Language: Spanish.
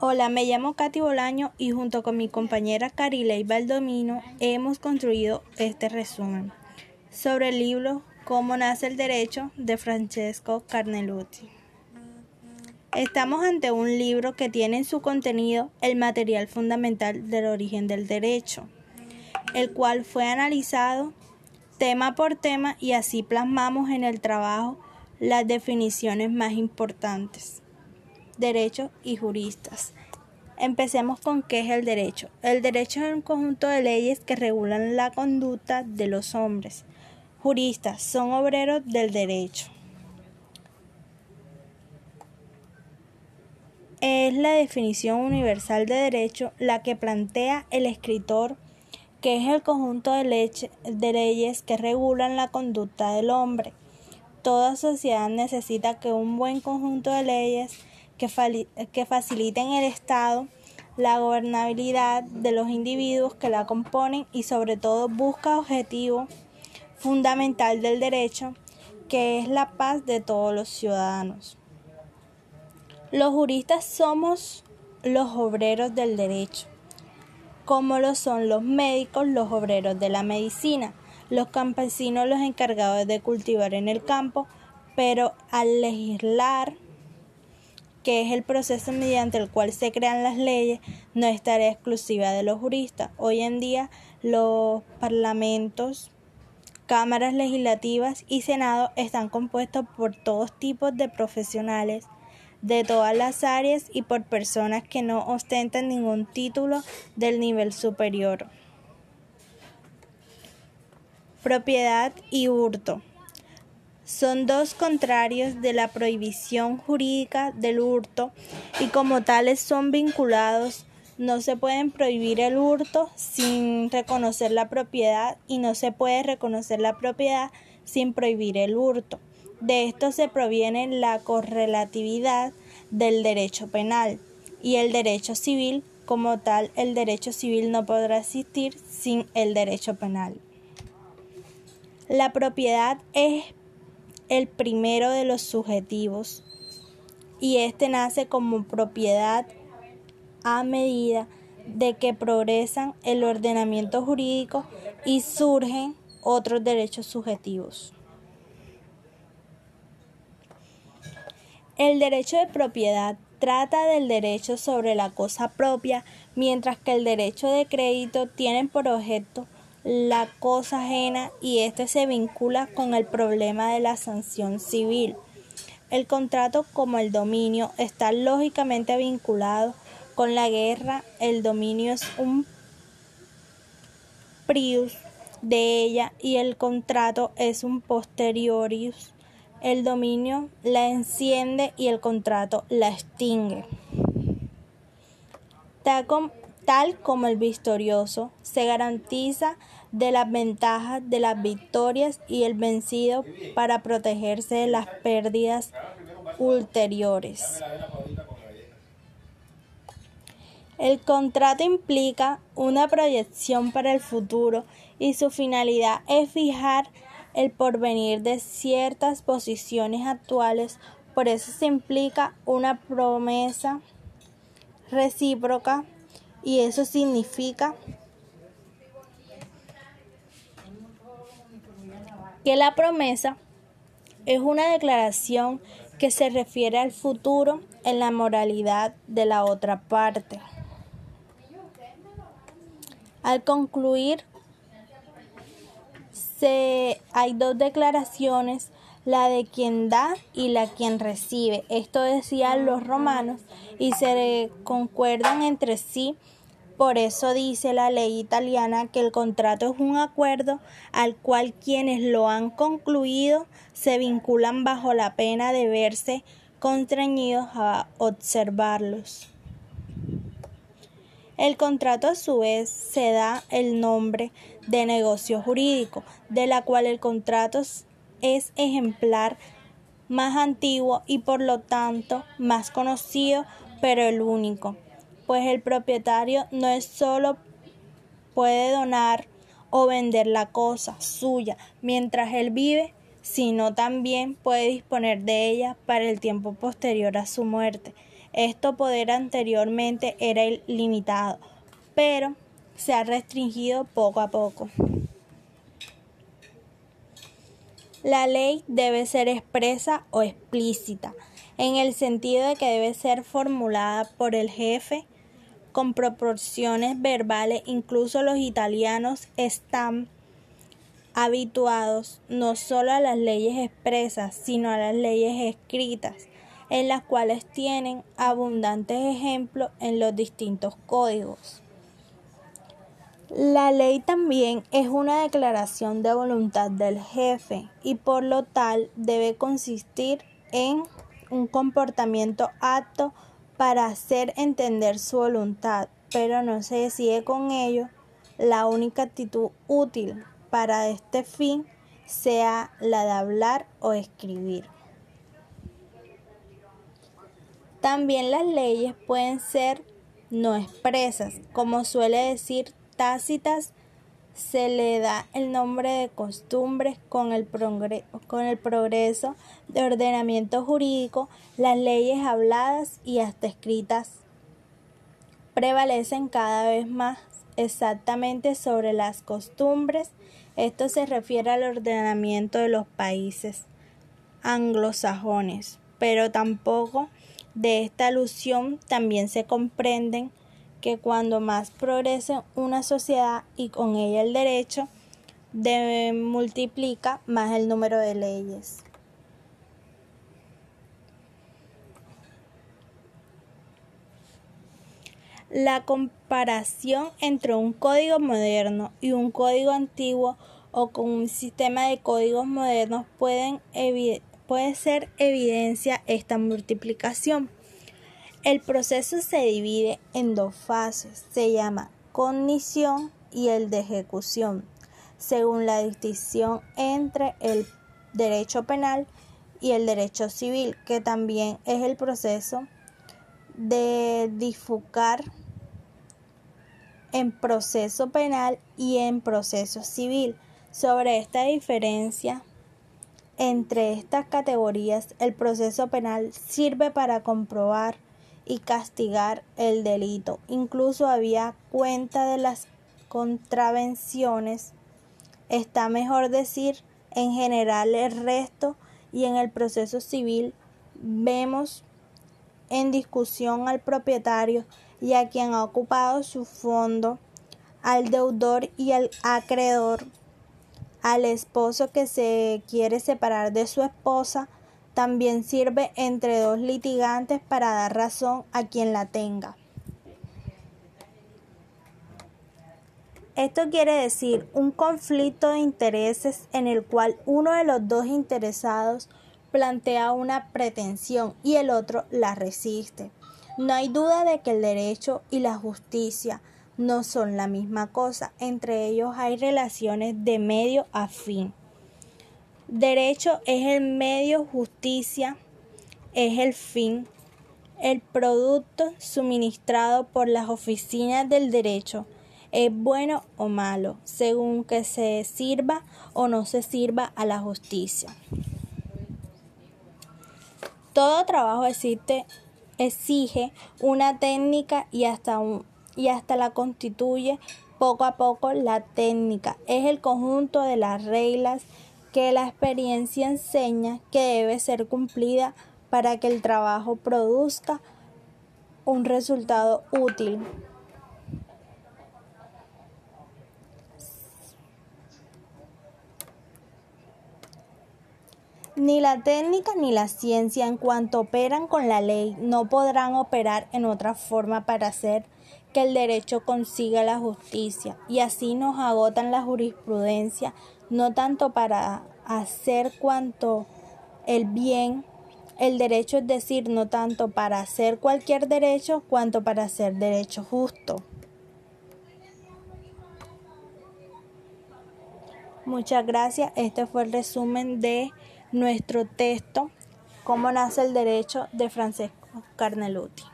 Hola, me llamo Katy Bolaño y junto con mi compañera Carilei Valdomino hemos construido este resumen sobre el libro Cómo nace el derecho de Francesco Carneluti. Estamos ante un libro que tiene en su contenido el material fundamental del origen del derecho, el cual fue analizado tema por tema y así plasmamos en el trabajo las definiciones más importantes derecho y juristas. Empecemos con qué es el derecho. El derecho es un conjunto de leyes que regulan la conducta de los hombres. Juristas son obreros del derecho. Es la definición universal de derecho la que plantea el escritor que es el conjunto de, de leyes que regulan la conducta del hombre. Toda sociedad necesita que un buen conjunto de leyes que, faciliten el Estado la gobernabilidad de los individuos que la componen y sobre todo busca objetivo fundamental del derecho, que es la paz de todos los ciudadanos. Los juristas somos los obreros del derecho, como lo son los médicos, los obreros de la medicina, los campesinos, los encargados de cultivar en el campo, pero al legislar que es el proceso mediante el cual se crean las leyes, no es tarea exclusiva de los juristas. Hoy en día los parlamentos, cámaras legislativas y senado están compuestos por todos tipos de profesionales de todas las áreas y por personas que no ostentan ningún título del nivel superior. Propiedad y hurto son dos contrarios de la prohibición jurídica del hurto y como tales son vinculados. No se pueden prohibir el hurto sin reconocer la propiedad y no se puede reconocer la propiedad sin prohibir el hurto. De esto se proviene la correlatividad del derecho penal y el derecho civil. Como tal, el derecho civil no podrá existir sin el derecho penal. La propiedad es el primero de los subjetivos y este nace como propiedad a medida de que progresan el ordenamiento jurídico y surgen otros derechos subjetivos. El derecho de propiedad trata del derecho sobre la cosa propia, mientras que el derecho de crédito tiene por objeto la cosa ajena y este se vincula con el problema de la sanción civil. El contrato como el dominio está lógicamente vinculado con la guerra. El dominio es un prius de ella y el contrato es un posteriorius. El dominio la enciende y el contrato la extingue. Tal como el victorioso se garantiza de las ventajas de las victorias y el vencido para protegerse de las pérdidas ulteriores. El contrato implica una proyección para el futuro y su finalidad es fijar el porvenir de ciertas posiciones actuales, por eso se implica una promesa recíproca y eso significa que la promesa es una declaración que se refiere al futuro en la moralidad de la otra parte. Al concluir, se, hay dos declaraciones, la de quien da y la quien recibe. Esto decían los romanos y se concuerdan entre sí por eso dice la ley italiana que el contrato es un acuerdo al cual quienes lo han concluido se vinculan bajo la pena de verse constreñidos a observarlos. El contrato a su vez se da el nombre de negocio jurídico, de la cual el contrato es ejemplar más antiguo y por lo tanto más conocido, pero el único pues el propietario no es solo puede donar o vender la cosa suya mientras él vive, sino también puede disponer de ella para el tiempo posterior a su muerte. Este poder anteriormente era limitado, pero se ha restringido poco a poco. La ley debe ser expresa o explícita, en el sentido de que debe ser formulada por el jefe con proporciones verbales. Incluso los italianos están habituados no solo a las leyes expresas, sino a las leyes escritas, en las cuales tienen abundantes ejemplos en los distintos códigos. La ley también es una declaración de voluntad del jefe y por lo tal debe consistir en un comportamiento apto para hacer entender su voluntad, pero no se decide con ello la única actitud útil para este fin sea la de hablar o escribir. También las leyes pueden ser no expresas, como suele decir tácitas se le da el nombre de costumbres con el, con el progreso de ordenamiento jurídico, las leyes habladas y hasta escritas prevalecen cada vez más exactamente sobre las costumbres. Esto se refiere al ordenamiento de los países anglosajones, pero tampoco de esta alusión también se comprenden que cuando más progrese una sociedad y con ella el derecho, de, multiplica más el número de leyes. La comparación entre un código moderno y un código antiguo o con un sistema de códigos modernos pueden puede ser evidencia esta multiplicación. El proceso se divide en dos fases, se llama cognición y el de ejecución, según la distinción entre el derecho penal y el derecho civil, que también es el proceso de difucar en proceso penal y en proceso civil. Sobre esta diferencia entre estas categorías, el proceso penal sirve para comprobar y castigar el delito. Incluso había cuenta de las contravenciones. Está mejor decir en general el resto y en el proceso civil vemos en discusión al propietario y a quien ha ocupado su fondo, al deudor y al acreedor, al esposo que se quiere separar de su esposa, también sirve entre dos litigantes para dar razón a quien la tenga. Esto quiere decir un conflicto de intereses en el cual uno de los dos interesados plantea una pretensión y el otro la resiste. No hay duda de que el derecho y la justicia no son la misma cosa, entre ellos hay relaciones de medio a fin. Derecho es el medio, justicia es el fin. El producto suministrado por las oficinas del derecho es bueno o malo, según que se sirva o no se sirva a la justicia. Todo trabajo existe, exige una técnica y hasta, y hasta la constituye poco a poco la técnica. Es el conjunto de las reglas que la experiencia enseña que debe ser cumplida para que el trabajo produzca un resultado útil. Ni la técnica ni la ciencia en cuanto operan con la ley no podrán operar en otra forma para hacer que el derecho consiga la justicia y así nos agotan la jurisprudencia no tanto para hacer cuanto el bien, el derecho es decir, no tanto para hacer cualquier derecho, cuanto para hacer derecho justo. Muchas gracias. Este fue el resumen de nuestro texto, Cómo nace el derecho de Francesco Carneluti.